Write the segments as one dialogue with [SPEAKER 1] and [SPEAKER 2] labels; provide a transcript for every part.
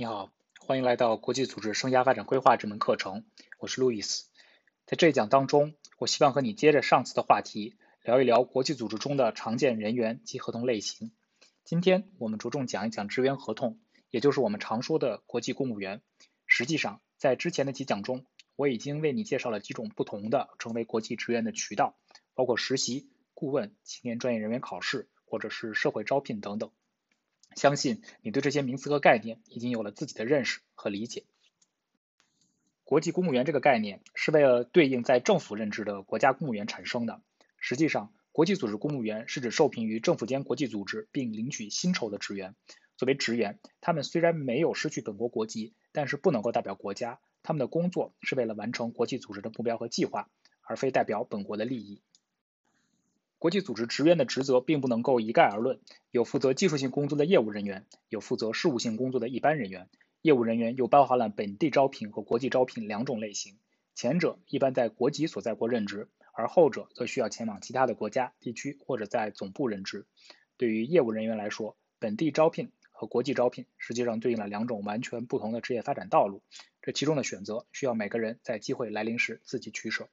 [SPEAKER 1] 你好，欢迎来到国际组织生涯发展规划这门课程，我是路易斯。在这一讲当中，我希望和你接着上次的话题，聊一聊国际组织中的常见人员及合同类型。今天我们着重讲一讲职员合同，也就是我们常说的国际公务员。实际上，在之前的几讲中，我已经为你介绍了几种不同的成为国际职员的渠道，包括实习、顾问、青年专业人员考试，或者是社会招聘等等。相信你对这些名词和概念已经有了自己的认识和理解。国际公务员这个概念是为了对应在政府任职的国家公务员产生的。实际上，国际组织公务员是指受聘于政府间国际组织并领取薪酬的职员。作为职员，他们虽然没有失去本国国籍，但是不能够代表国家。他们的工作是为了完成国际组织的目标和计划，而非代表本国的利益。国际组织职员的职责并不能够一概而论，有负责技术性工作的业务人员，有负责事务性工作的一般人员。业务人员又包含了本地招聘和国际招聘两种类型，前者一般在国籍所在国任职，而后者则需要前往其他的国家、地区或者在总部任职。对于业务人员来说，本地招聘和国际招聘实际上对应了两种完全不同的职业发展道路，这其中的选择需要每个人在机会来临时自己取舍。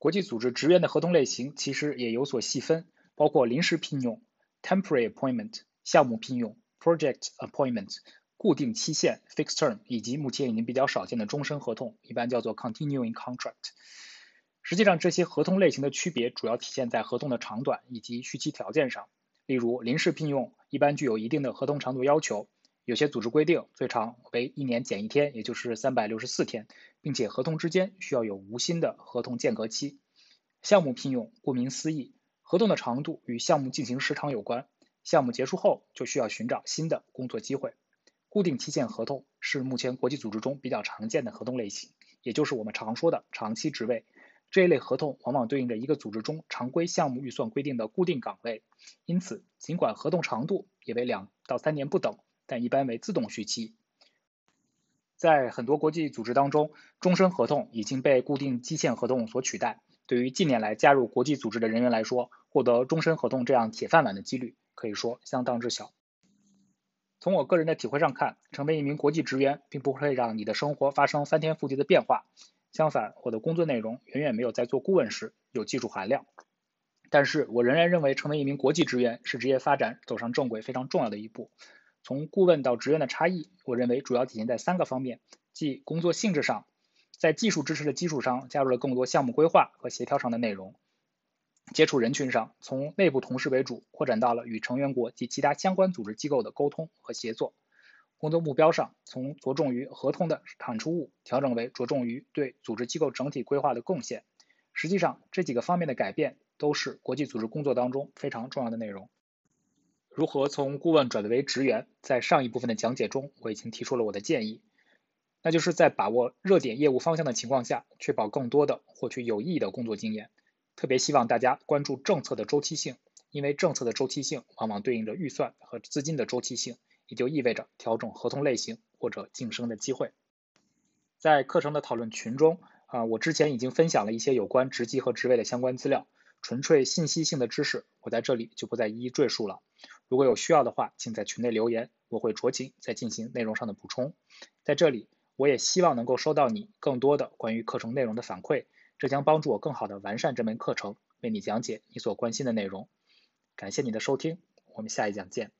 [SPEAKER 1] 国际组织职员的合同类型其实也有所细分，包括临时聘用 （temporary appointment）、项目聘用 （project appointment）、固定期限 （fixed term） 以及目前已经比较少见的终身合同，一般叫做 continuing contract。实际上，这些合同类型的区别主要体现在合同的长短以及续期条件上。例如，临时聘用一般具有一定的合同长度要求，有些组织规定最长为一年减一天，也就是三百六十四天。并且合同之间需要有无薪的合同间隔期。项目聘用顾名思义，合同的长度与项目进行时长有关，项目结束后就需要寻找新的工作机会。固定期限合同是目前国际组织中比较常见的合同类型，也就是我们常说的长期职位。这一类合同往往对应着一个组织中常规项目预算规定的固定岗位，因此尽管合同长度也为两到三年不等，但一般为自动续期。在很多国际组织当中，终身合同已经被固定期限合同所取代。对于近年来加入国际组织的人员来说，获得终身合同这样铁饭碗的几率可以说相当之小。从我个人的体会上看，成为一名国际职员并不会让你的生活发生翻天覆地的变化。相反，我的工作内容远远没有在做顾问时有技术含量。但是我仍然认为，成为一名国际职员是职业发展走上正轨非常重要的一步。从顾问到职员的差异，我认为主要体现在三个方面，即工作性质上，在技术支持的基础上，加入了更多项目规划和协调上的内容；接触人群上，从内部同事为主，扩展到了与成员国及其他相关组织机构的沟通和协作；工作目标上，从着重于合同的产出物，调整为着重于对组织机构整体规划的贡献。实际上，这几个方面的改变，都是国际组织工作当中非常重要的内容。如何从顾问转为职员？在上一部分的讲解中，我已经提出了我的建议，那就是在把握热点业务方向的情况下，确保更多的获取有意义的工作经验。特别希望大家关注政策的周期性，因为政策的周期性往往对应着预算和资金的周期性，也就意味着调整合同类型或者晋升的机会。在课程的讨论群中，啊，我之前已经分享了一些有关职级和职位的相关资料，纯粹信息性的知识，我在这里就不再一一赘述了。如果有需要的话，请在群内留言，我会酌情再进行内容上的补充。在这里，我也希望能够收到你更多的关于课程内容的反馈，这将帮助我更好的完善这门课程，为你讲解你所关心的内容。感谢你的收听，我们下一讲见。